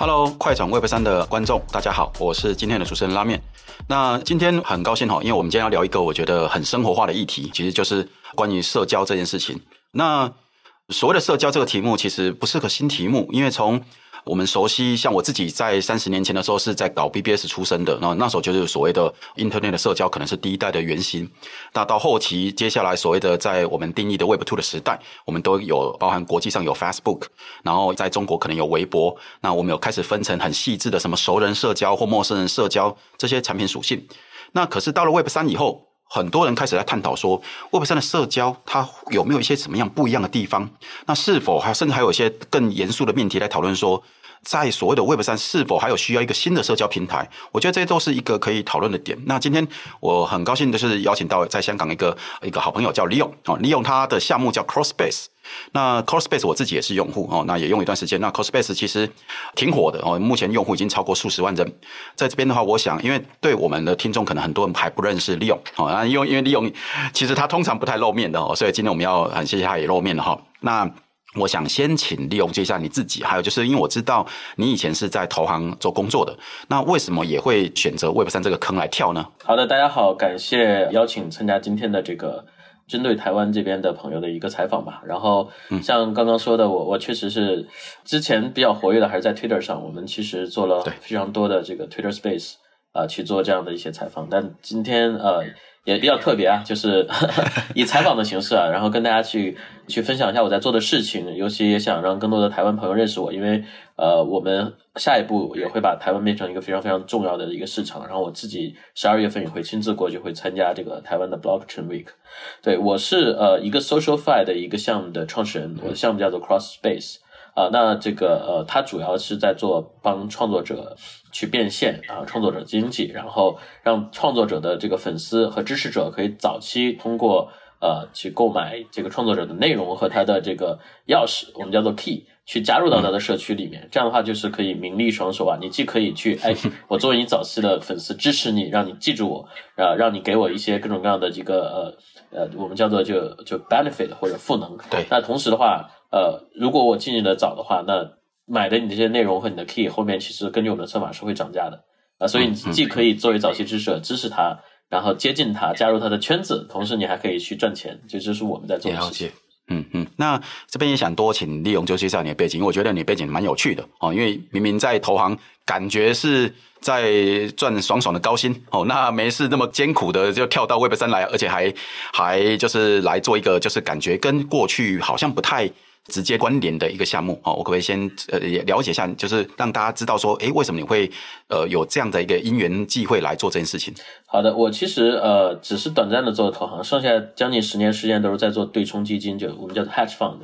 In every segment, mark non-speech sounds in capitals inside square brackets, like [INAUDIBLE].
Hello，快转 Web 三的观众，大家好，我是今天的主持人拉面。那今天很高兴哈，因为我们今天要聊一个我觉得很生活化的议题，其实就是关于社交这件事情。那所谓的社交这个题目，其实不是个新题目，因为从我们熟悉，像我自己在三十年前的时候是在搞 BBS 出身的，那那时候就是所谓的 Internet 的社交，可能是第一代的原型。那到后期，接下来所谓的在我们定义的 Web 2的时代，我们都有包含国际上有 Facebook，然后在中国可能有微博。那我们有开始分成很细致的什么熟人社交或陌生人社交这些产品属性。那可是到了 Web 3以后，很多人开始在探讨说，Web 3的社交它有没有一些什么样不一样的地方？那是否还甚至还有一些更严肃的命题来讨论说，在所谓的 Web 3是否还有需要一个新的社交平台？我觉得这些都是一个可以讨论的点。那今天我很高兴的是邀请到在香港一个一个好朋友叫 Leon 哦，Leon 他的项目叫 Crossspace。那 Crossspace 我自己也是用户哦，那也用一段时间。那 Crossspace 其实挺火的哦，目前用户已经超过数十万人。在这边的话，我想，因为对我们的听众可能很多人还不认识 Leon 哦，那因为因为 Leon 其实他通常不太露面的哦，所以今天我们要很谢谢他也露面了哈。那我想先请 Leon 介绍一下你自己，还有就是因为我知道你以前是在投行做工作的，那为什么也会选择 Web 三这个坑来跳呢？好的，大家好，感谢邀请参加今天的这个。针对台湾这边的朋友的一个采访吧，然后像刚刚说的，我我确实是之前比较活跃的，还是在 Twitter 上，我们其实做了非常多的这个 Twitter Space 啊、呃，去做这样的一些采访，但今天呃。也比较特别啊，就是 [LAUGHS] 以采访的形式啊，然后跟大家去去分享一下我在做的事情，尤其也想让更多的台湾朋友认识我，因为呃，我们下一步也会把台湾变成一个非常非常重要的一个市场，然后我自己十二月份也会亲自过去，会参加这个台湾的 Blockchain Week。对，我是呃一个 SocialFi 的一个项目的创始人，我的项目叫做 Crossspace。啊，那这个呃，它主要是在做帮创作者去变现啊，创作者经济，然后让创作者的这个粉丝和支持者可以早期通过呃去购买这个创作者的内容和他的这个钥匙，我们叫做 key，去加入到他的社区里面。这样的话就是可以名利双收啊，你既可以去哎，[LAUGHS] 我作为你早期的粉丝支持你，让你记住我，啊，让你给我一些各种各样的这个呃呃，我们叫做就就 benefit 或者赋能。对，那同时的话。呃，如果我进去的早的话，那买的你这些内容和你的 key 后面其实根据我们的算法是会涨价的啊，呃，所以你既可以作为早期支持者支持他，然后接近他，加入他的圈子，同时你还可以去赚钱，这就是我们在做的事情。嗯嗯，那这边也想多请利用就介绍你的背景，因为我觉得你背景蛮有趣的哦，因为明明在投行，感觉是在赚爽爽的高薪哦，那没事那么艰苦的就跳到 Web 三来，而且还还就是来做一个，就是感觉跟过去好像不太。直接关联的一个项目，我可不可以先呃也了解一下，就是让大家知道说，诶，为什么你会呃有这样的一个因缘际会来做这件事情？好的，我其实呃只是短暂的做投行，剩下将近十年时间都是在做对冲基金，就我们叫做 hedge fund，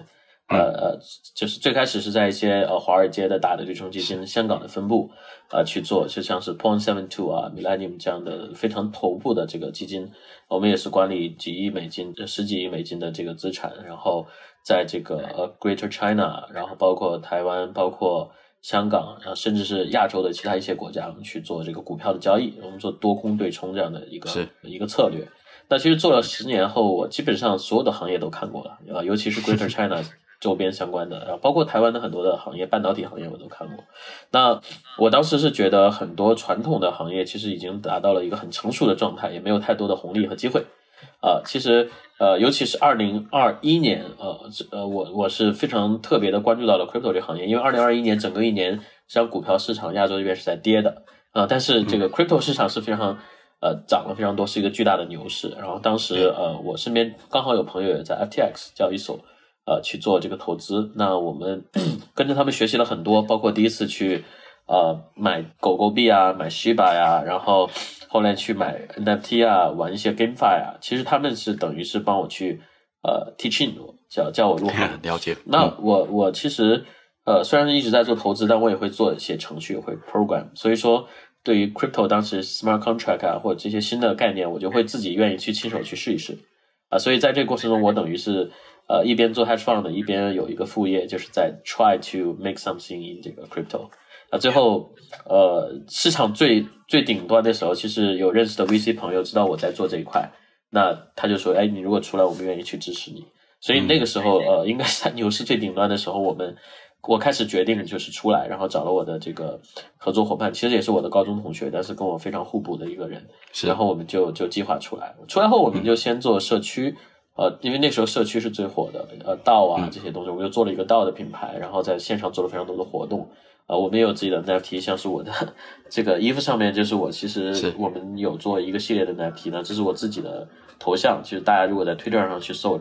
呃呃，就是最开始是在一些呃华尔街的大的对冲基金香港的分部啊、呃、去做，就像是 Point Seven Two 啊、Millennium 这样的非常头部的这个基金，我们也是管理几亿美金、十几亿美金的这个资产，然后。在这个呃 Greater China，然后包括台湾，包括香港，然后甚至是亚洲的其他一些国家，我们去做这个股票的交易，我们做多空对冲这样的一个一个策略。那其实做了十年后，我基本上所有的行业都看过了啊，尤其是 Greater [LAUGHS] China 周边相关的，然后包括台湾的很多的行业，半导体行业我都看过。那我当时是觉得很多传统的行业其实已经达到了一个很成熟的状态，也没有太多的红利和机会。啊、呃，其实呃，尤其是二零二一年，呃呃，我我是非常特别的关注到了 crypto 这个行业，因为二零二一年整个一年，实际上股票市场亚洲这边是在跌的啊、呃，但是这个 crypto 市场是非常呃涨了非常多，是一个巨大的牛市。然后当时呃，我身边刚好有朋友也在 FTX 交易所呃去做这个投资，那我们 [CLEARS THROAT] 跟着他们学习了很多，包括第一次去呃买狗狗币啊，买 Shiba 呀、啊，然后。后来去买 NFT 啊，玩一些 GameFi 啊，其实他们是等于是帮我去呃 teaching 我，教教我入行。了解。那我我其实呃虽然一直在做投资，但我也会做一些程序，会 program。所以说，对于 crypto 当时 smart contract 啊或者这些新的概念，我就会自己愿意去亲手去试一试啊、呃。所以在这个过程中，我等于是呃一边做 hedge fund，一边有一个副业，就是在 try to make something in 这个 crypto。啊，最后，呃，市场最最顶端的时候，其实有认识的 VC 朋友知道我在做这一块，那他就说，哎，你如果出来，我们愿意去支持你。所以那个时候，呃，应该是在牛市最顶端的时候，我们我开始决定就是出来，然后找了我的这个合作伙伴，其实也是我的高中同学，但是跟我非常互补的一个人。是。然后我们就就计划出来，出来后我们就先做社区，嗯、呃，因为那时候社区是最火的，呃，道啊这些东西，我们就做了一个道的品牌，然后在线上做了非常多的活动。呃，我们也有自己的 NFT，像是我的这个衣服上面就是我，其实我们有做一个系列的 NFT 呢，这是我自己的头像。其实大家如果在 Twitter 上去搜，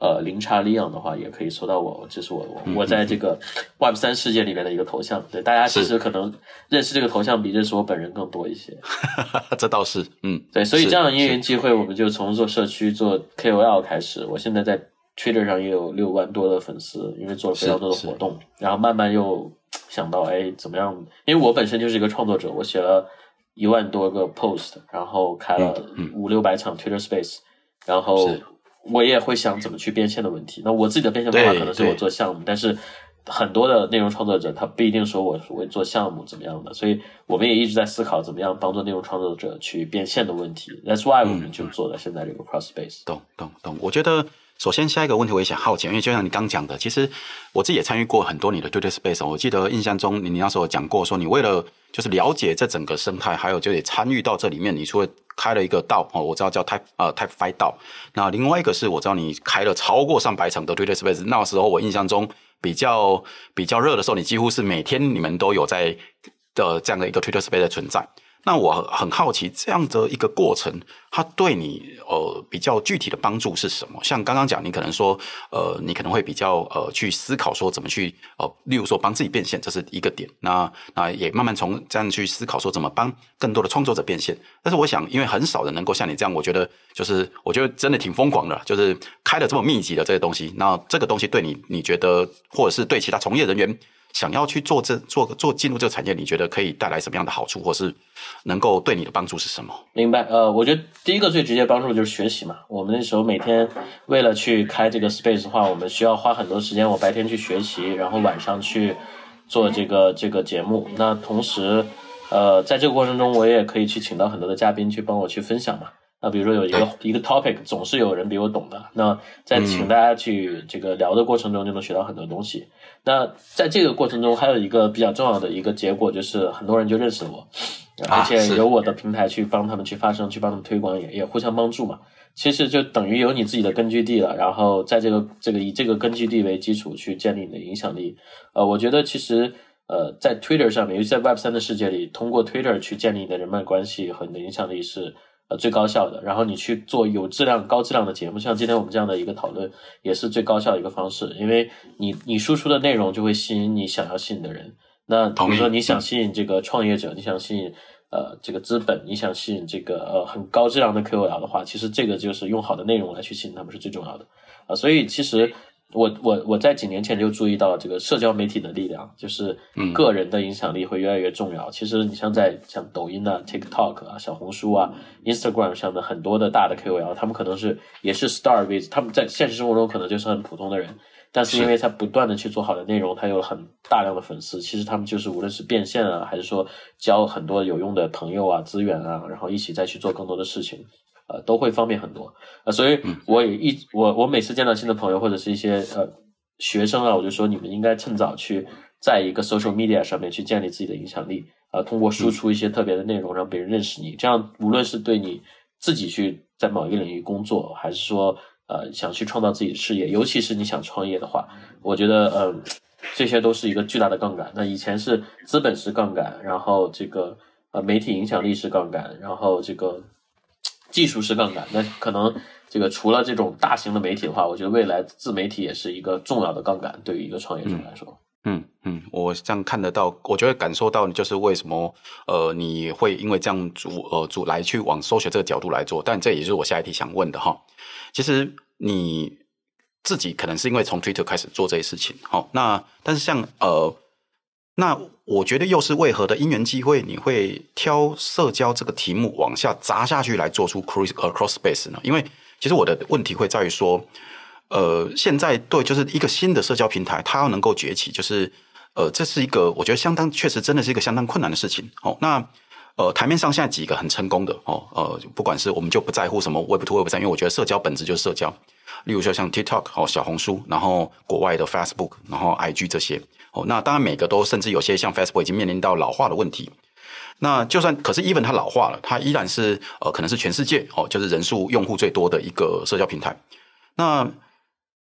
呃，零叉 Leon 的话，也可以搜到我，这是我我我在这个 Web 三世界里面的一个头像。对，大家其实可能认识这个头像比认识我本人更多一些。[LAUGHS] 这倒是，嗯，对，所以这样的因缘际会，我们就从做社区做 KOL 开始。我现在在 Twitter 上也有六万多的粉丝，因为做了非常多的活动，然后慢慢又。想到哎，怎么样？因为我本身就是一个创作者，我写了一万多个 post，然后开了五六百场 Twitter Space，然后我也会想怎么去变现的问题。那我自己的变现方法可能是我做项目，但是很多的内容创作者他不一定说我会做项目怎么样的，所以我们也一直在思考怎么样帮助内容创作者去变现的问题。That's why 我们就做了现在这个 Cross Space。懂懂懂，我觉得。首先，下一个问题我也想好奇，因为就像你刚讲的，其实我自己也参与过很多你的 Twitter Space。我记得印象中，你你那时候讲过，说你为了就是了解这整个生态，还有就得参与到这里面，你除了开了一个道哦，我知道叫 Type 呃 Type Five 道，那另外一个是我知道你开了超过上百场的 Twitter Space。那时候我印象中比较比较热的时候，你几乎是每天你们都有在的这样的一个 Twitter Space 的存在。那我很好奇，这样的一个过程，它对你呃比较具体的帮助是什么？像刚刚讲，你可能说呃，你可能会比较呃去思考说怎么去呃，例如说帮自己变现，这是一个点。那那也慢慢从这样去思考说怎么帮更多的创作者变现。但是我想，因为很少人能够像你这样，我觉得就是我觉得真的挺疯狂的，就是开了这么密集的这些东西。那这个东西对你，你觉得或者是对其他从业人员？想要去做这做做进入这个产业，你觉得可以带来什么样的好处，或是能够对你的帮助是什么？明白，呃，我觉得第一个最直接帮助就是学习嘛。我们那时候每天为了去开这个 space 的话，我们需要花很多时间。我白天去学习，然后晚上去做这个这个节目。那同时，呃，在这个过程中，我也可以去请到很多的嘉宾去帮我去分享嘛。那比如说有一个一个 topic，总是有人比我懂的。那在请大家去这个聊的过程中，就能学到很多东西。那在这个过程中，还有一个比较重要的一个结果，就是很多人就认识了我，而且有我的平台去帮他们去发声，去帮他们推广，也也互相帮助嘛。其实就等于有你自己的根据地了，然后在这个这个以这个根据地为基础去建立你的影响力。呃，我觉得其实呃，在 Twitter 上面，尤其在 Web 三的世界里，通过 Twitter 去建立你的人脉关系和你的影响力是。呃，最高效的，然后你去做有质量、高质量的节目，像今天我们这样的一个讨论，也是最高效的一个方式。因为你你输出的内容就会吸引你想要吸引的人。那比如说你想吸引这个创业者，你想吸引呃这个资本，你想吸引这个呃很高质量的 KOL 的话，其实这个就是用好的内容来去吸引他们是最重要的啊、呃。所以其实。我我我在几年前就注意到这个社交媒体的力量，就是个人的影响力会越来越重要。嗯、其实你像在像抖音啊、TikTok 啊、小红书啊、Instagram 上的很多的大的 KOL，他们可能是也是 star with，他们在现实生活中可能就是很普通的人，但是因为他不断的去做好的内容，他有了很大量的粉丝。其实他们就是无论是变现啊，还是说交很多有用的朋友啊、资源啊，然后一起再去做更多的事情。呃，都会方便很多，呃，所以我也一我我每次见到新的朋友或者是一些呃学生啊，我就说你们应该趁早去在一个 social media 上面去建立自己的影响力，呃，通过输出一些特别的内容让别人认识你，这样无论是对你自己去在某一个领域工作，还是说呃想去创造自己的事业，尤其是你想创业的话，我觉得呃这些都是一个巨大的杠杆。那以前是资本是杠杆，然后这个呃媒体影响力是杠杆，然后这个。技术是杠杆，那可能这个除了这种大型的媒体的话，我觉得未来自媒体也是一个重要的杠杆，对于一个创业者来说。嗯嗯，我这样看得到，我觉得感受到，就是为什么呃你会因为这样主呃主来去往搜学这个角度来做，但这也是我下一题想问的哈。其实你自己可能是因为从 Twitter 开始做这些事情，好，那但是像呃。那我觉得又是为何的因缘机会，你会挑社交这个题目往下砸下去来做出 cross across space 呢？因为其实我的问题会在于说，呃，现在对就是一个新的社交平台，它要能够崛起，就是呃，这是一个我觉得相当确实真的是一个相当困难的事情。哦，那呃台面上现在几个很成功的哦，呃，不管是我们就不在乎什么 Web two Web 三，因为我觉得社交本质就是社交。例如说像 TikTok 哦，小红书，然后国外的 Facebook，然后 IG 这些。哦，那当然每个都甚至有些像 Facebook 已经面临到老化的问题。那就算可是 Even 它老化了，它依然是呃可能是全世界哦，就是人数用户最多的一个社交平台。那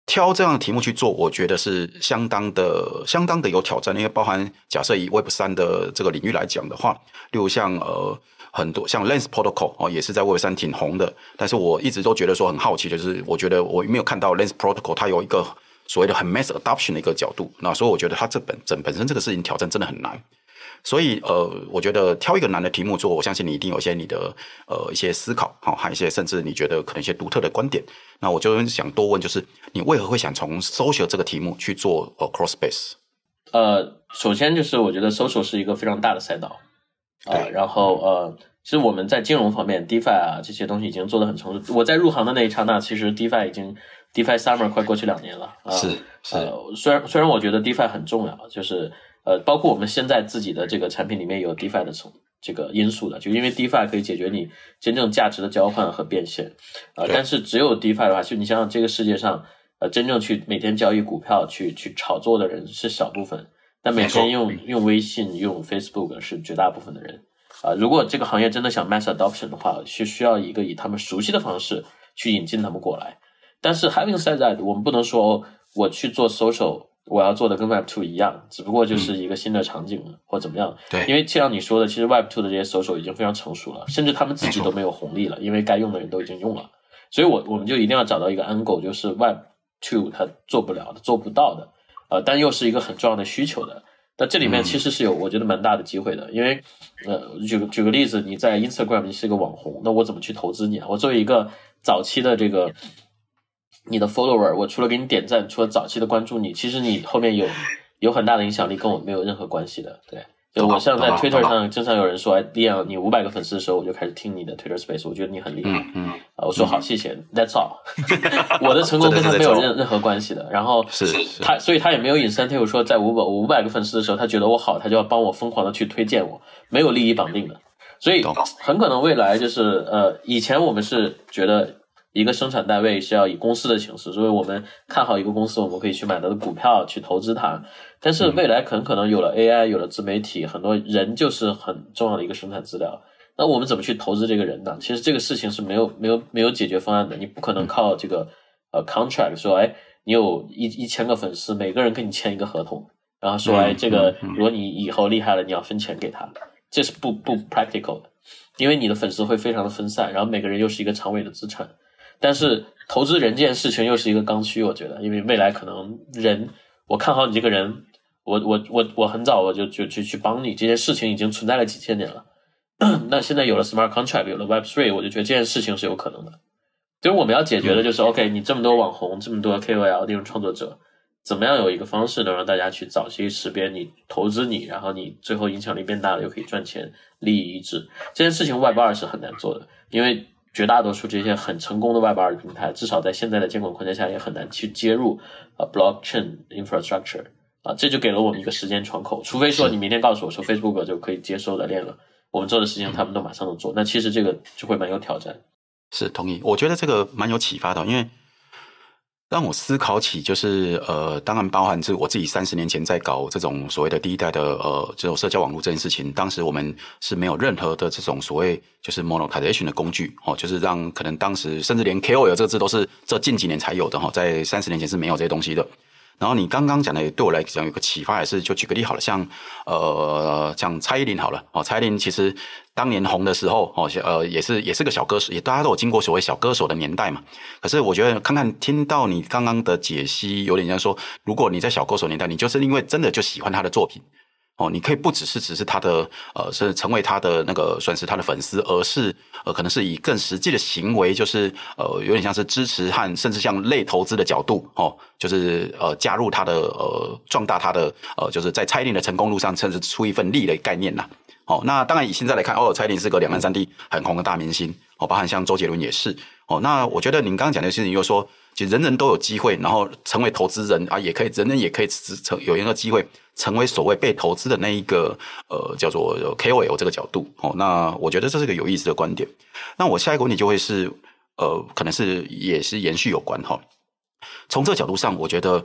挑这样的题目去做，我觉得是相当的、相当的有挑战。因为包含假设以 Web 三的这个领域来讲的话，例如像呃很多像 Lens Protocol 哦，也是在 Web 三挺红的。但是我一直都觉得说很好奇就是，我觉得我没有看到 Lens Protocol 它有一个所谓的很 mass adoption 的一个角度。那所以我觉得它这本整本身这个事情挑战真的很难。所以，呃，我觉得挑一个难的题目做，我相信你一定有一些你的呃一些思考，好，还有一些甚至你觉得可能一些独特的观点。那我就想多问，就是你为何会想从 social 这个题目去做呃 cross space？呃，首先就是我觉得 social 是一个非常大的赛道啊，呃，然后呃，其实我们在金融方面 DeFi 啊这些东西已经做得很成熟。我在入行的那一刹那，其实 DeFi 已经 DeFi Summer 快过去两年了啊，是是，呃，虽然虽然我觉得 DeFi 很重要，就是。呃，包括我们现在自己的这个产品里面有 DeFi 的从这个因素的，就因为 DeFi 可以解决你真正价值的交换和变现，呃，但是只有 DeFi 的话，就你想想这个世界上，呃，真正去每天交易股票去去炒作的人是小部分，但每天用用微信用 Facebook 是绝大部分的人，啊、呃，如果这个行业真的想 mass adoption 的话，是需要一个以他们熟悉的方式去引进他们过来，但是 having said that，我们不能说、哦、我去做 social。我要做的跟 Web Two 一样，只不过就是一个新的场景、嗯、或怎么样。对，因为就像你说的，其实 Web Two 的这些 social 已经非常成熟了，甚至他们自己都没有红利了，因为该用的人都已经用了。所以我我们就一定要找到一个 angle，就是 Web Two 它做不了的、做不到的，呃，但又是一个很重要的需求的。那这里面其实是有我觉得蛮大的机会的，嗯、因为呃，举个举个例子，你在 Instagram 你是一个网红，那我怎么去投资你啊？我作为一个早期的这个。你的 follower，我除了给你点赞，除了早期的关注你，其实你后面有 [LAUGHS] 有很大的影响力，跟我没有任何关系的。对，就我像在 Twitter 上经常有人说，哎，Leon，你五百个粉丝的时候，我就开始听你的 Twitter Space，我觉得你很厉害。嗯，嗯啊，我说好，谢谢。That's all。[LAUGHS] 我的成功跟他没有任任何关系的。然后是他，所以他也没有 incentive 说在五百五百个粉丝的时候，他觉得我好，他就要帮我疯狂的去推荐我，没有利益绑定的。所以很可能未来就是呃，以前我们是觉得。一个生产单位是要以公司的形式，所以我们看好一个公司，我们可以去买它的股票去投资它。但是未来很可能有了 AI，有了自媒体，很多人就是很重要的一个生产资料。那我们怎么去投资这个人呢？其实这个事情是没有没有没有解决方案的。你不可能靠这个呃 contract 说，哎，你有一一千个粉丝，每个人跟你签一个合同，然后说，哎，这个如果你以后厉害了，你要分钱给他，这是不不 practical 的，因为你的粉丝会非常的分散，然后每个人又是一个长尾的资产。但是投资人这件事情又是一个刚需，我觉得，因为未来可能人，我看好你这个人，我我我我很早我就就去去帮你，这件事情已经存在了几千年了。[COUGHS] 那现在有了 smart contract，有了 Web three，我就觉得这件事情是有可能的。就是我们要解决的就是，OK，你这么多网红，这么多 KOL 这种创作者，怎么样有一个方式能让大家去早期识别你，投资你，然后你最后影响力变大了，又可以赚钱，利益一致。这件事情 Web 二是很难做的，因为。绝大多数这些很成功的 Web 二平台，至少在现在的监管框架下，也很难去接入啊 Blockchain infrastructure 啊，这就给了我们一个时间窗口。除非说你明天告诉我说 Facebook 就可以接受的链了，我们做的事情他们都马上能做，那其实这个就会蛮有挑战。是同意，我觉得这个蛮有启发的，因为。让我思考起，就是呃，当然包含是我自己三十年前在搞这种所谓的第一代的呃这种社交网络这件事情，当时我们是没有任何的这种所谓就是 monetization 的工具哦，就是让可能当时甚至连 KOL 这个字都是这近几年才有的哈，在三十年前是没有这些东西的。然后你刚刚讲的也对我来讲有个启发，也是就举个例好了，像呃像蔡依林好了哦，蔡依林其实当年红的时候哦，呃也是也是个小歌手，也大家都有经过所谓小歌手的年代嘛。可是我觉得看看听到你刚刚的解析，有点像说，如果你在小歌手年代，你就是因为真的就喜欢他的作品。哦，你可以不只是只是他的呃，是成为他的那个算是他的粉丝，而是呃，可能是以更实际的行为，就是呃，有点像是支持和甚至像类投资的角度哦，就是呃，加入他的呃，壮大他的呃，就是在蔡依林的成功路上，甚至出一份力的概念呐。哦，那当然以现在来看，哦，蔡依林是个两岸三地很红的大明星哦，包含像周杰伦也是哦。那我觉得您刚刚讲的事情，又说其实人人都有机会，然后成为投资人啊，也可以，人人也可以成有一个机会。成为所谓被投资的那一个呃，叫做 KOL 这个角度哦，那我觉得这是个有意思的观点。那我下一个问题就会是呃，可能是也是延续有关哈。从这个角度上，我觉得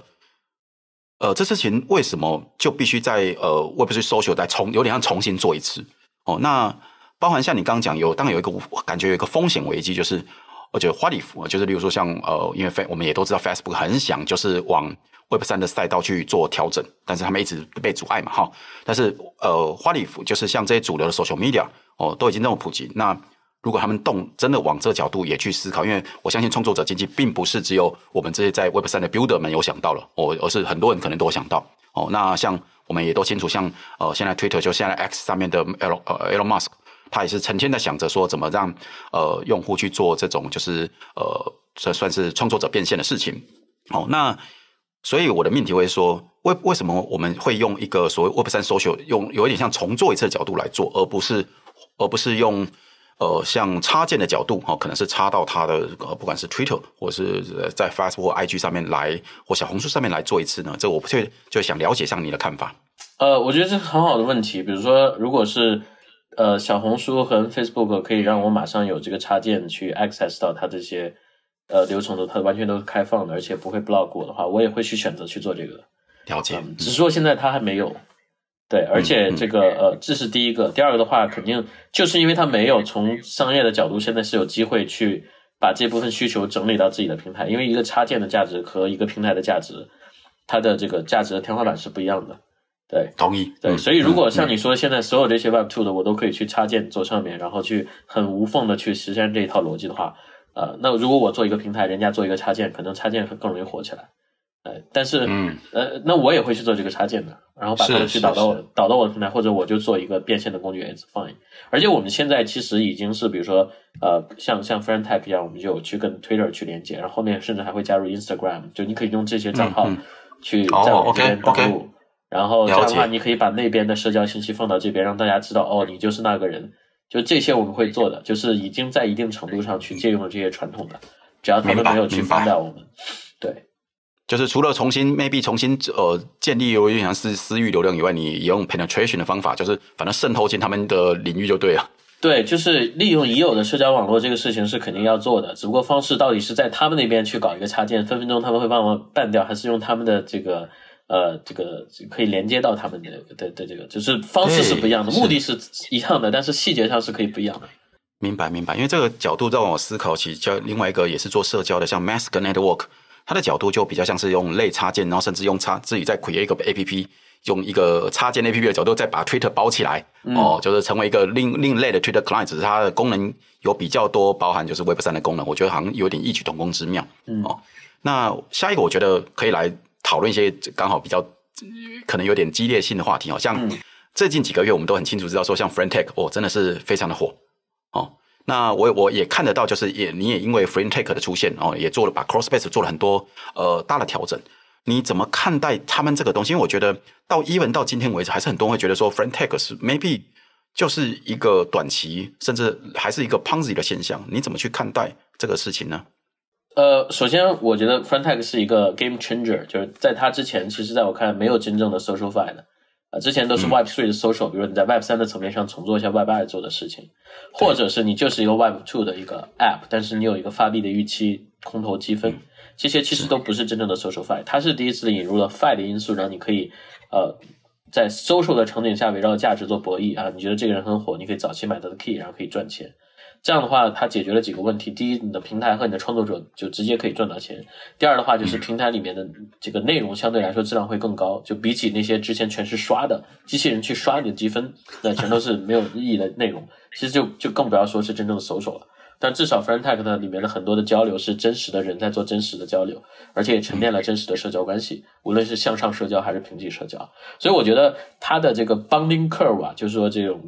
呃，这事情为什么就必须在呃 Web3 Social 再重有点像重新做一次哦？那包含像你刚刚讲有，当然有一个感觉有一个风险危机，就是我觉得 What if 就是例如说像呃，因为 fa 我们也都知道 Facebook 很想就是往 Web 三的赛道去做调整，但是他们一直被阻碍嘛，哈。但是呃，What if 就是像这些主流的 Social Media 哦，都已经那么普及，那如果他们动真的往这个角度也去思考，因为我相信创作者经济并不是只有我们这些在 Web 三的 Builder 们有想到了，哦，而是很多人可能都有想到。哦，那像我们也都清楚，像呃现在 Twitter 就现在 X 上面的 L 呃 Elon Musk，他也是成天在想着说怎么让呃用户去做这种就是呃算算是创作者变现的事情。哦，那所以我的命题会说，为为什么我们会用一个所谓 Web 三 Social 用有一点像重做一次的角度来做，而不是而不是用。呃，像插件的角度，哈，可能是插到它的呃，不管是 Twitter 或是在 Facebook 或 IG 上面来，或小红书上面来做一次呢？这我不确就想了解一下你的看法。呃，我觉得这是很好的问题。比如说，如果是呃小红书和 Facebook 可以让我马上有这个插件去 access 到它这些呃流程的，它完全都是开放的，而且不会 block 我的话，我也会去选择去做这个。了解，嗯，只是说现在它还没有。对，而且这个呃，这是第一个。第二个的话，肯定就是因为它没有从商业的角度，现在是有机会去把这部分需求整理到自己的平台。因为一个插件的价值和一个平台的价值，它的这个价值的天花板是不一样的。对，同意。对，所以如果像你说，现在所有这些 Web Two 的，我都可以去插件做上面，然后去很无缝的去实现这一套逻辑的话，呃，那如果我做一个平台，人家做一个插件，可能插件更容易火起来。呃，但是，嗯，呃，那我也会去做这个插件的，然后把它们去导到我导到我的平台，或者我就做一个变现的工具，It's fine。而且我们现在其实已经是，比如说，呃，像像 Friend.tech 一样，我们就去跟 Twitter 去连接，然后后面甚至还会加入 Instagram，就你可以用这些账号去在我这边登录，oh. 然后这样的话，你可以把那边的社交信息放到这边，让大家知道，哦，你就是那个人。就这些我们会做的，就是已经在一定程度上去借用了这些传统的，只要他们没有去妨碍我们，对。就是除了重新 maybe 重新呃建立有点像私私域流量以外，你用 penetration 的方法，就是反正渗透进他们的领域就对了。对，就是利用已有的社交网络这个事情是肯定要做的，只不过方式到底是在他们那边去搞一个插件，分分钟他们会帮忙办掉，还是用他们的这个呃这个可以连接到他们的的的这个，就是方式是不一样的，目的是一样的，但是细节上是可以不一样的。明白明白，因为这个角度让我思考起，叫另外一个也是做社交的，像 Mask Network。它的角度就比较像是用类插件，然后甚至用插自己在 create 一个 APP，用一个插件 APP 的角度再把 Twitter 包起来，嗯、哦，就是成为一个另另类的 Twitter client，只是它的功能有比较多，包含就是 Web 三的功能，我觉得好像有点异曲同工之妙。嗯，哦，那下一个我觉得可以来讨论一些刚好比较可能有点激烈性的话题，哦，像最近几个月我们都很清楚知道说，像 Friend.tech 哦，真的是非常的火，哦。那我我也看得到，就是也你也因为 Friend.tech 的出现哦，也做了把 Crossbase 做了很多呃大的调整。你怎么看待他们这个东西？因为我觉得到 even 到今天为止，还是很多人会觉得说 Friend.tech 是 maybe 就是一个短期，甚至还是一个 Ponzi 的现象。你怎么去看待这个事情呢？呃，首先我觉得 Friend.tech 是一个 game changer，就是在它之前，其实在我看来没有真正的 SocialFi 的。之前都是 Web Three 的 social，、嗯、比如说你在 Web 三的层面上重做一下 Web 二做的事情，或者是你就是一个 Web Two 的一个 App，但是你有一个发币的预期、空投积分，这些其实都不是真正的 social Fi，它是第一次引入了 Fi 的因素，让你可以呃在 social 的场景下围绕价值做博弈啊，你觉得这个人很火，你可以早期买他的 key，然后可以赚钱。这样的话，它解决了几个问题。第一，你的平台和你的创作者就直接可以赚到钱。第二的话，就是平台里面的这个内容相对来说质量会更高，就比起那些之前全是刷的机器人去刷你的积分，那全都是没有意义的内容。其实就就更不要说是真正的 social 了。但至少 Friend.tech 呢，里面的很多的交流是真实的人在做真实的交流，而且也沉淀了真实的社交关系，无论是向上社交还是平级社交。所以我觉得它的这个 bonding curve 啊，就是说这种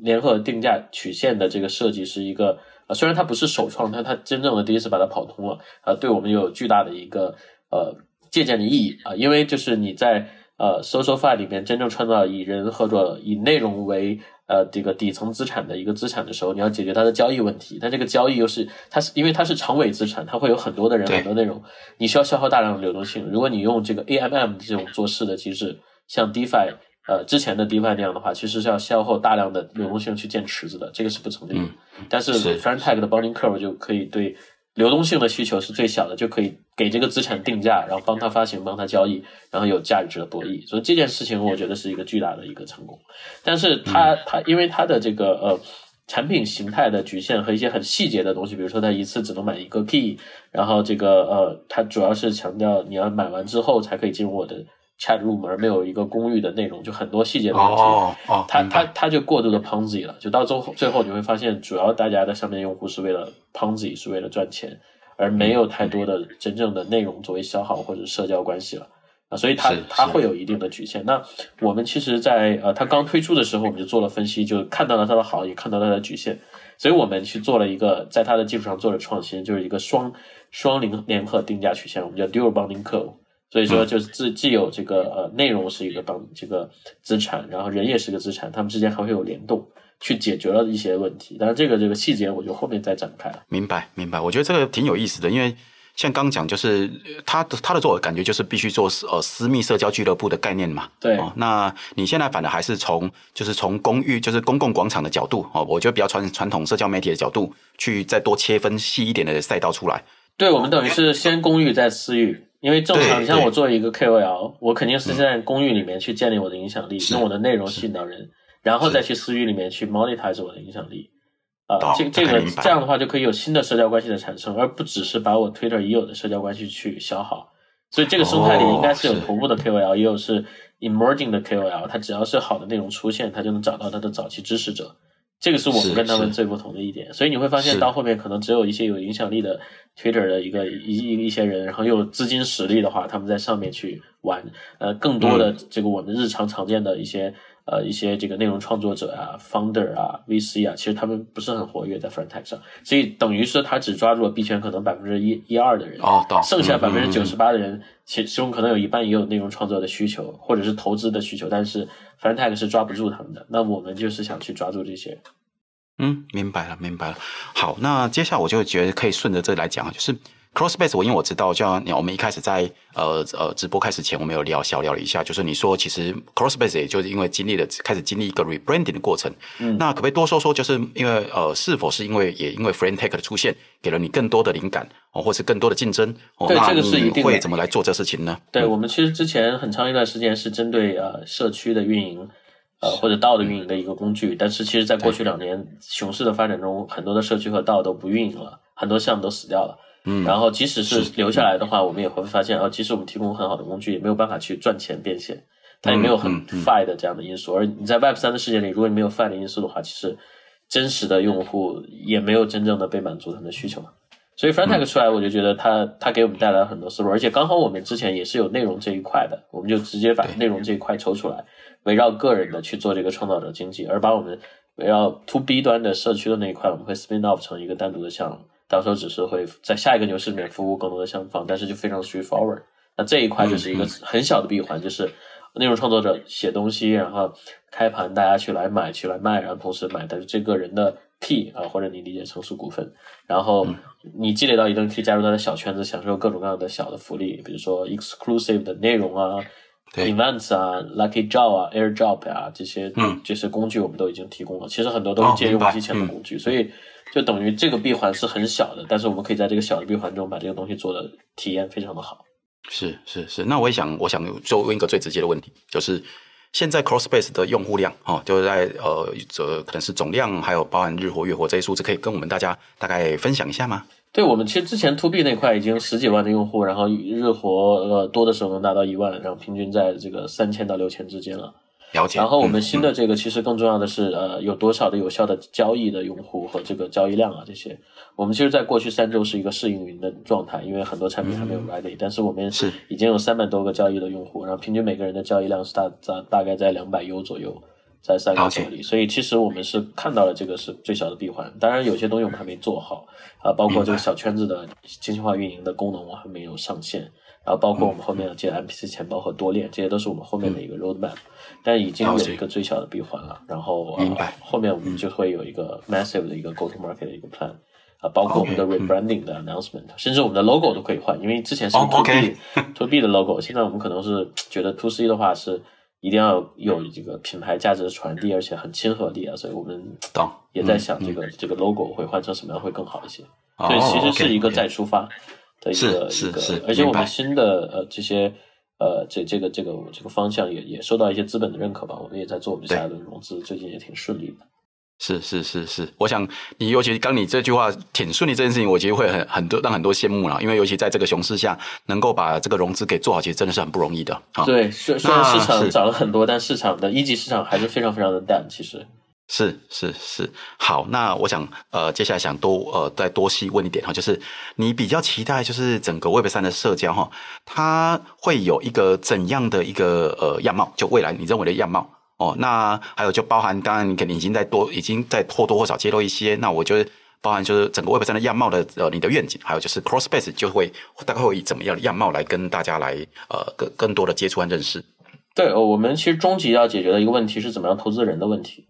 联合定价曲线的这个设计是一个，啊，虽然它不是首创，但它真正的第一次把它跑通了，啊，对我们有巨大的一个呃借鉴的意义啊，因为就是你在呃 SocialFi 里面真正创造以人或者以内容为呃，这个底层资产的一个资产的时候，你要解决它的交易问题。但这个交易又是它是因为它是长尾资产，它会有很多的人、很多内容，你需要消耗大量的流动性。如果你用这个 AMM 这种做事的机制，像 DeFi 呃之前的 DeFi 那样的话，其实是要消耗大量的流动性去建池子的，这个是不成立的。嗯、但是 Friend.tech 的 Bonding Curve 就可以对流动性的需求是最小的，就可以给这个资产定价，然后帮他发行，帮他交易，然后有价值的博弈。所以这件事情我觉得是一个巨大的一个成功。但是它它因为它的这个呃产品形态的局限和一些很细节的东西，比如说它一次只能买一个 key，然后这个呃它主要是强调你要买完之后才可以进入我的。Chat room 而没有一个公寓的内容，就很多细节的问题，哦哦、它它它就过度的 Ponzi 了，就到最后最后你会发现，主要大家的上面用户是为了 Ponzi，是为了赚钱，而没有太多的真正的内容作为消耗或者社交关系了。啊，所以它它会有一定的局限。那我们其实在，在呃它刚推出的时候，我们就做了分析，就看到了它的好，也看到了它的局限，所以我们去做了一个在它的基础上做了创新，就是一个双双零联合定价曲线，我们叫 Dual Bonding Curve。所以说，就是既既有这个呃内容是一个帮这个资产，然后人也是个资产，他们之间还会有联动，去解决了一些问题。但是这个这个细节，我就后面再展开了。明白，明白。我觉得这个挺有意思的，因为像刚讲，就是他的他的做感觉就是必须做呃私密社交俱乐部的概念嘛。对。哦，那你现在反而还是从就是从公寓就是公共广场的角度哦，我觉得比较传传统社交媒体的角度去再多切分细一点的赛道出来。对，我们等于是先公寓再私域。因为正常，你像我作为一个 KOL，我肯定是在公寓里面去建立我的影响力，用我的内容吸引到人，然后再去私域里面去 monetize 我的影响力。啊、呃，这这个这样的话就可以有新的社交关系的产生，而不只是把我 Twitter 已有的社交关系去消耗。所以这个生态里应该是有头部的 KOL，也有是 emerging 的 KOL，它只要是好的内容出现，它就能找到它的早期支持者。这个是我们跟他们最不同的一点，所以你会发现到后面可能只有一些有影响力的 Twitter 的一个一一一些人，然后又有资金实力的话，他们在上面去玩。呃，更多的这个我们日常常见的一些呃一些这个内容创作者啊、Founder 啊、VC 啊，其实他们不是很活跃在 Friendtag 上，所以等于是他只抓住了币圈可能百分之一一二的人，哦，剩下百分之九十八的人，其其中可能有一半也有内容创作的需求或者是投资的需求，但是。Friendtag 是抓不住他们的，那我们就是想去抓住这些。嗯，明白了，明白了。好，那接下来我就觉得可以顺着这来讲啊，就是。Crossbase，我因为我知道，就像我们一开始在呃呃直播开始前，我们有聊小聊了一下，就是你说其实 Crossbase 也就是因为经历了开始经历一个 rebranding 的过程，嗯，那可不可以多说说，就是因为呃是否是因为也因为 f r i e n d Tech 的出现，给了你更多的灵感哦，或是更多的竞争？对，这个是一定会怎么来做这事情呢？对，我们其实之前很长一段时间是针对呃社区的运营，呃或者道的运营的一个工具，但是其实在过去两年熊市的发展中，很多的社区和道都不运营了，很多项目都死掉了。嗯，然后即使是留下来的话，我们也会发现，哦，即使我们提供很好的工具，也没有办法去赚钱变现，它也没有很 Fi 的这样的因素。而你在 Web 三的世界里，如果你没有 Fi 的因素的话，其实真实的用户也没有真正的被满足他们的需求。所以 Friendtag 出来，我就觉得它它给我们带来了很多思路，而且刚好我们之前也是有内容这一块的，我们就直接把内容这一块抽出来，围绕个人的去做这个创造者经济，而把我们围绕 To B 端的社区的那一块，我们会 spin off 成一个单独的项目。到时候只是会在下一个牛市里面服务更多的项目方，但是就非常 straightforward。那这一块就是一个很小的闭环，就是内容创作者写东西，然后开盘大家去来买去来卖，然后同时买的这个人的 P 啊，或者你理解成是股份，然后你积累到一定可以加入他的小圈子，享受各种各样的小的福利，比如说 exclusive 的内容啊，events 啊，lucky job 啊，airdrop 啊这些，这些工具我们都已经提供了。其实很多都是借用之前的工具，所以。就等于这个闭环是很小的，但是我们可以在这个小的闭环中把这个东西做的体验非常的好。是是是，那我也想，我想就问一个最直接的问题，就是现在 Crossbase 的用户量哦，就是在呃，这可能是总量，还有包含日活、月活这些数字，可以跟我们大家大概分享一下吗？对，我们其实之前 To B 那块已经十几万的用户，然后日活呃多的时候能达到一万，然后平均在这个三千到六千之间了。了解。然后我们新的这个其实更重要的是，嗯、呃，有多少的有效的交易的用户和这个交易量啊，这些，我们其实在过去三周是一个试运营的状态，因为很多产品还没有 ready，、嗯、但是我们是。已经有三百多个交易的用户，然后平均每个人的交易量是大大大概在两百 U 左右，在三个周里，所以其实我们是看到了这个是最小的闭环，当然有些东西我们还没做好啊，包括这个小圈子的精细化运营的功能我还没有上线，然后包括我们后面要接 MPC 钱包和多链，这些都是我们后面的一个 roadmap。但已经有一个最小的闭环了，然后明白、呃、后面我们就会有一个 massive 的一个 go to market 的一个 plan 啊、呃，包括我们的 rebranding 的 announcement，、嗯、甚至我们的 logo 都可以换，因为之前是 to B、oh, to B 的 logo，现在我们可能是觉得 to C 的话是一定要有这个品牌价值的传递，而且很亲和力啊，所以我们也在想这个、嗯、这个 logo 会换成什么样会更好一些。所以其实是一个再出发的一个一个，而且我们新的呃这些呃这这个这个这个方向也也受到一些资本的认可吧，我们也在做我们下一轮融资，最近也挺顺利的。是是是是，我想你尤其刚你这句话挺顺利这件事情，我觉得会很很多让很多羡慕了，因为尤其在这个熊市下，能够把这个融资给做好，其实真的是很不容易的。对，虽虽然市场涨了很多，但市场的一级市场还是非常非常的淡，其实。是是是，好，那我想呃，接下来想多呃再多细问一点哈，就是你比较期待就是整个 Web 三的社交哈，它会有一个怎样的一个呃样貌？就未来你认为的样貌？哦，那还有就包含，当然你肯定已经在多，已经在或多或少揭露一些。那我觉得包含就是整个 Web 三的样貌的呃，你的愿景，还有就是 CrossBase 就会大概会以怎么样的样貌来跟大家来呃更更多的接触和认识。对，我们其实终极要解决的一个问题是怎么样投资人的问题。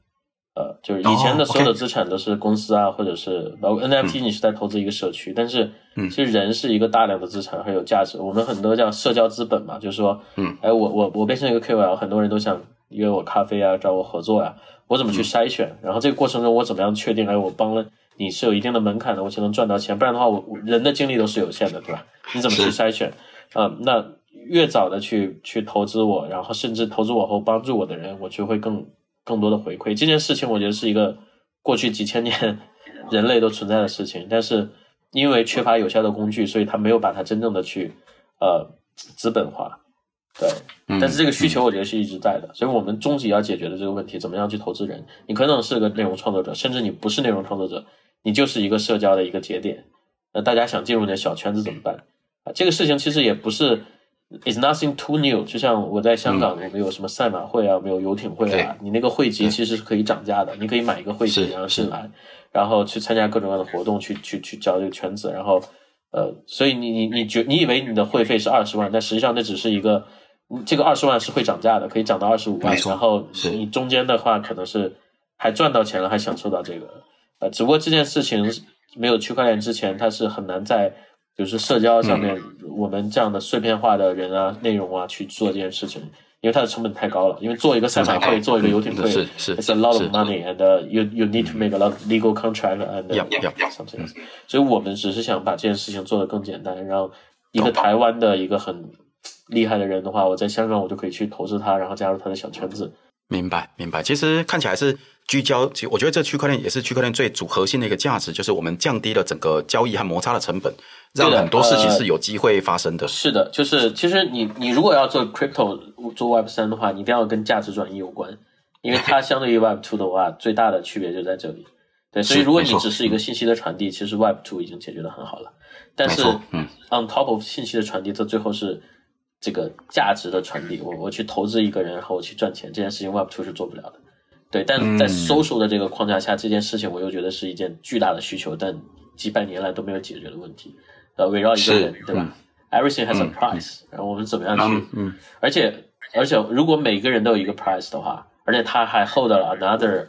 呃，就是以前的所有的资产都是公司啊，或者是包括 NFT，你是在投资一个社区，嗯、但是其实人是一个大量的资产，很有价值。我们很多叫社交资本嘛，就是说，嗯，哎，我我我变成一个 KOL，很多人都想。约我咖啡啊，找我合作呀、啊，我怎么去筛选？嗯、然后这个过程中，我怎么样确定？哎，我帮了你是有一定的门槛的，我才能赚到钱。不然的话，我人的精力都是有限的，对吧？你怎么去筛选？啊、呃，那越早的去去投资我，然后甚至投资我后帮助我的人，我就会更更多的回馈。这件事情，我觉得是一个过去几千年 [LAUGHS] 人类都存在的事情，但是因为缺乏有效的工具，所以他没有把它真正的去呃资本化。对，但是这个需求我觉得是一直在的，嗯、所以我们终极要解决的这个问题，怎么样去投资人？你可能是个内容创作者，甚至你不是内容创作者，你就是一个社交的一个节点。那大家想进入你的小圈子怎么办？啊，这个事情其实也不是，it's nothing too new。就像我在香港，我们有什么赛马会啊，没有游艇会啊，你那个会籍其实是可以涨价的，你可以买一个会籍然后进来，然后去参加各种各样的活动，去去去交这个圈子，然后呃，所以你你你觉你以为你的会费是二十万，但实际上那只是一个。这个二十万是会涨价的，可以涨到二十五万。然后你中间的话，可能是还赚到钱了，还享受到这个。呃，只不过这件事情没有区块链之前，它是很难在，比如说社交上面，我们这样的碎片化的人啊、内容啊去做这件事情，因为它的成本太高了。因为做一个赛马会，做一个游艇会是是，it's a lot of money，and you you need to make a lot of legal contract and something。所以我们只是想把这件事情做得更简单，让一个台湾的一个很。厉害的人的话，我在香港我就可以去投资他，然后加入他的小圈子。明白，明白。其实看起来是聚焦，其实我觉得这区块链也是区块链最主核心的一个价值，就是我们降低了整个交易和摩擦的成本，让很多事情是有机会发生的。呃、是的，就是其实你你如果要做 crypto 做 Web 三的话，你一定要跟价值转移有关，因为它相对于 Web two 的话，最大的区别就在这里。对，所以如果你只是一个信息的传递，其实 Web two 已经解决的很好了。但是，嗯，on top of 信息的传递，它最后是。这个价值的传递，我我去投资一个人，然后我去赚钱，这件事情 Web Two 是做不了的。对，但在 social 的这个框架下，嗯、这件事情我又觉得是一件巨大的需求，但几百年来都没有解决的问题。呃，围绕一个人，对吧、嗯、？Everything has a price、嗯。然后我们怎么样去？嗯，嗯而且而且，如果每个人都有一个 price 的话，而且他还 hold 了 another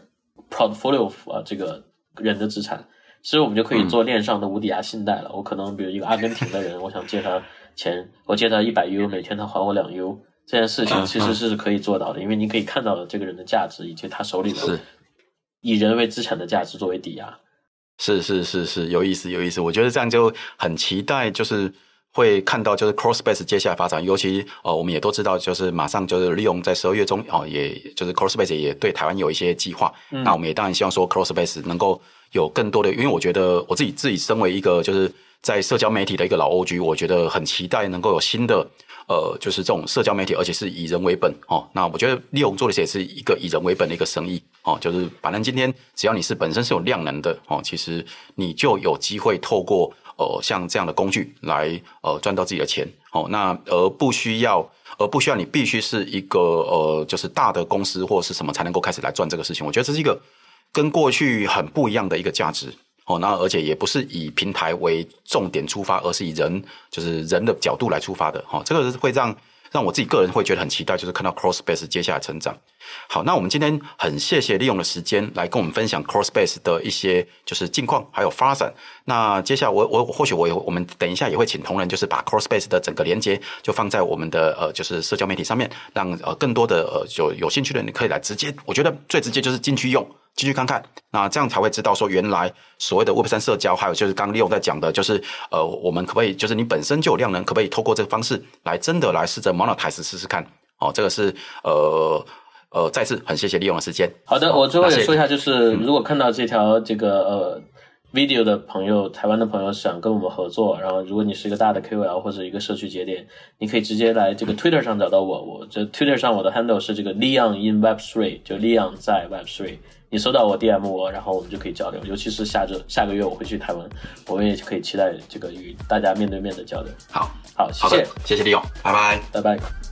portfolio 啊，这个人的资产，其实我们就可以做链上的无抵押信贷了。嗯、我可能比如一个阿根廷的人，我想借他。钱，我借他一百 U，每天他还我两 U，这件事情其实是可以做到的，因为你可以看到这个人的价值以及他手里的以人为资产的价值作为抵押。是是是是，有意思有意思，我觉得这样就很期待，就是会看到就是 CrossBase 接下来发展，尤其呃我们也都知道，就是马上就是利用在十二月中哦，也就是 CrossBase 也对台湾有一些计划，嗯、那我们也当然希望说 CrossBase 能够有更多的，因为我觉得我自己自己身为一个就是。在社交媒体的一个老 OG，我觉得很期待能够有新的，呃，就是这种社交媒体，而且是以人为本哦。那我觉得利用做的也是一个以人为本的一个生意哦，就是反正今天只要你是本身是有量能的哦，其实你就有机会透过呃像这样的工具来呃赚到自己的钱哦。那而不需要，而不需要你必须是一个呃就是大的公司或是什么才能够开始来赚这个事情。我觉得这是一个跟过去很不一样的一个价值。哦，那而且也不是以平台为重点出发，而是以人，就是人的角度来出发的。哈，这个会让让我自己个人会觉得很期待，就是看到 CrossBase 接下来成长。好，那我们今天很谢谢利用的时间来跟我们分享 CrossBase 的一些就是近况还有发展。那接下来我我或许我有我们等一下也会请同仁就是把 CrossBase 的整个连接就放在我们的呃就是社交媒体上面，让呃更多的呃有有兴趣的人可以来直接，我觉得最直接就是进去用。进去看看，那这样才会知道说原来所谓的 Web 三社交，还有就是刚刚利用在讲的，就是呃，我们可不可以就是你本身就有量能，可不可以透过这个方式来真的来试着 monetize 试试看？哦，这个是呃呃，再次很谢谢利用的时间。好的，我最后也说一下，就是如果看到这条这个呃。video 的朋友，台湾的朋友想跟我们合作，然后如果你是一个大的 KOL 或者一个社区节点，你可以直接来这个 Twitter 上找到我，我这 Twitter 上我的 handle 是这个 Leon in Web Three，就 Leon 在 Web Three，你收到我 DM 我，然后我们就可以交流，尤其是下周下个月我会去台湾，我们也可以期待这个与大家面对面的交流。好，好，谢谢，谢谢李勇，拜拜，拜拜。